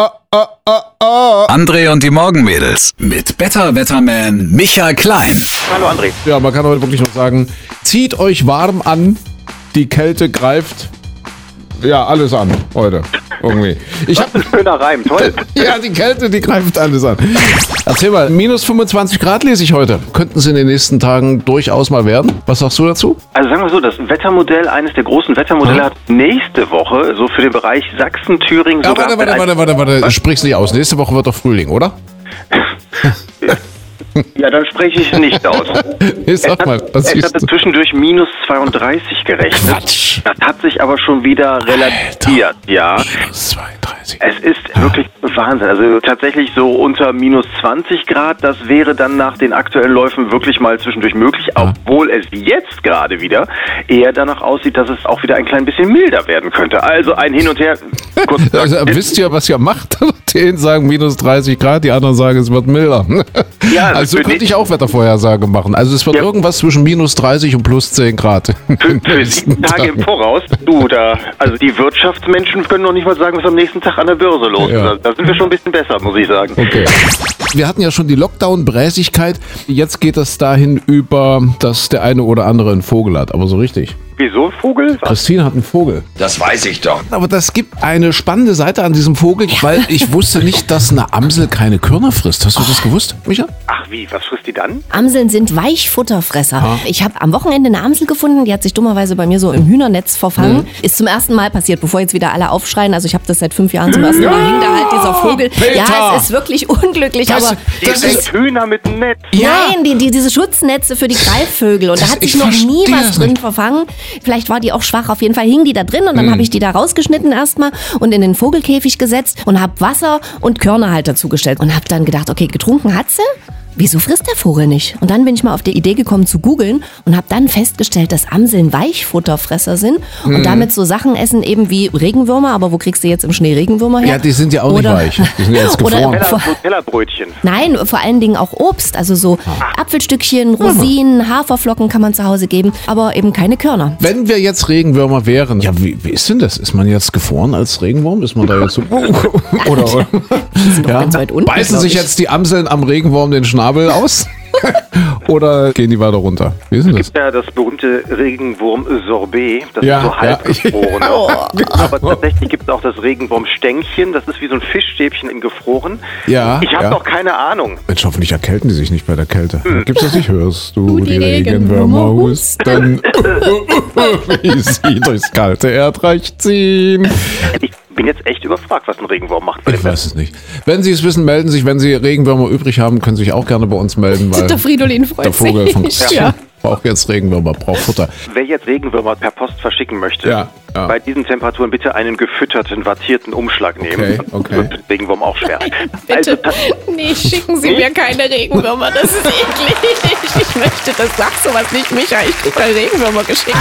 oh, oh, oh, oh. André und die Morgenmädels mit Better Wetterman Michael Klein. Hallo André. Ja, man kann heute wirklich noch sagen, zieht euch warm an, die Kälte greift ja alles an heute. Irgendwie. Ich hab, Ein schöner Reim, toll. ja, die Kälte, die greift alles an. Erzähl mal, minus 25 Grad lese ich heute. Könnten es in den nächsten Tagen durchaus mal werden? Was sagst du dazu? Also sagen wir so, das Wettermodell, eines der großen Wettermodelle hat nächste Woche so für den Bereich Sachsen, Thüringen Ja, sogar... warte, warte, warte, warte, warte. Sprich's nicht aus. Nächste Woche wird doch Frühling, oder? Ja, dann spreche ich nicht aus. Nee, sag mal, was es hatte du? zwischendurch minus 32 gerechnet. Quatsch. Das hat sich aber schon wieder relativiert, ja. Minus 32. Es ist wirklich Wahnsinn. Also tatsächlich so unter minus 20 Grad, das wäre dann nach den aktuellen Läufen wirklich mal zwischendurch möglich, obwohl es jetzt gerade wieder eher danach aussieht, dass es auch wieder ein klein bisschen milder werden könnte. Also ein Hin und Her. Kurz Also, wisst ihr, was ihr macht? Die einen sagen minus 30 Grad, die anderen sagen, es wird milder. Ja, also könnte ich auch Wettervorhersage machen. Also es wird Ja. irgendwas zwischen minus 30 und plus 10 Grad. für, für sieben Tage im Voraus, du da, also die Wirtschaftsmenschen können noch nicht mal sagen, was am nächsten Tag an der Börse los ist. Ja. Da, da sind wir schon ein bisschen besser, muss ich sagen. Okay. Wir hatten ja schon die Lockdown-Bräsigkeit. Jetzt geht es dahin über, dass der eine oder andere einen Vogel hat. Aber so richtig. Wieso, Vogel? Was? Christine hat einen Vogel. Das weiß ich doch. Aber das gibt eine spannende Seite an diesem Vogel, weil ich wusste nicht, dass eine Amsel keine Körner frisst. Hast du das gewusst, Micha? Ach wie, was frisst die dann? Amseln sind Weichfutterfresser. Ich habe am Wochenende eine Amsel gefunden, die hat sich dummerweise bei mir so im Hühnernetz verfangen. Ist zum ersten Mal passiert, bevor jetzt wieder alle aufschreien. Also ich habe das seit fünf Jahren zum ersten Mal. Hing da halt dieser Vogel. Peter! Ja, es ist wirklich unglücklich, Das- aber Das sind ist- Hühner mit dem Netz. Nein, die, die, diese Schutznetze für die Greifvögel. Und da Das- hat sich ich noch nie was drin nicht. verfangen. Vielleicht war die auch schwach. Auf jeden Fall hing die da drin und dann habe ich die da rausgeschnitten erstmal und in den Vogelkäfig gesetzt und habe Wasser und Körner halt dazugestellt. Und habe dann gedacht, okay, getrunken hat sie. Wieso frisst der Vogel nicht? Und dann bin ich mal auf die Idee gekommen zu googeln und habe dann festgestellt, dass Amseln Weichfutterfresser sind Mhm. und damit so Sachen essen eben wie Regenwürmer. Aber wo kriegst du jetzt im Schnee Regenwürmer her? Ja, die sind ja auch nicht Oder- weich. Die sind ja jetzt Oder- gefroren. Teller, so Tellerbrötchen. Nein, vor allen Dingen auch Obst, also so Ah. Apfelstückchen, Rosinen, Haferflocken kann man zu Hause geben, aber eben keine Körner. Wenn wir jetzt Regenwürmer wären, ja, wie, wie ist denn das? Ist man jetzt gefroren als Regenwurm? Ist man da jetzt so. Oder, oder? sind doch ganz weit unten, Beißen sich ich. jetzt die Amseln am Regenwurm den Schnabel aus? oder gehen die weiter runter? Wie ist denn das? Ja, das berühmte Regenwurm-Sorbet, das Ja, ist so halb ja. gefroren. Oh. Aber tatsächlich gibt es auch das Regenwurm-Stängchen, das ist wie so ein Fischstäbchen in gefroren. Ja, Ich habe ja. noch keine Ahnung. Mensch, hoffentlich erkälten die sich nicht bei der Kälte. Gibt's das nicht? Hörst du Du, die, die Regenwürmer Regenwürmer husten? Wie sie durchs kalte Erdreich ziehen. Ich bin jetzt echt überfragt, was ein Regenwurm macht. Bei Ich weiß es nicht. Wenn Sie es wissen, melden Sie sich. Wenn Sie Regenwürmer übrig haben, können Sie sich auch gerne bei uns melden, weil Der Fridolin freut der Vogel von sich. Ja. braucht jetzt Regenwürmer, braucht Futter. Wer jetzt Regenwürmer per Post verschicken möchte, Ja, ja. bei diesen Temperaturen bitte einen gefütterten, wattierten Umschlag nehmen. Okay, okay. wird Regenwurm auch schwer. Also, Bitte. Nee, schicken Sie mir keine Regenwürmer, das ist eklig. Ich möchte das, sag sowas nicht, Micha. Ich krieg keine Regenwürmer geschickt.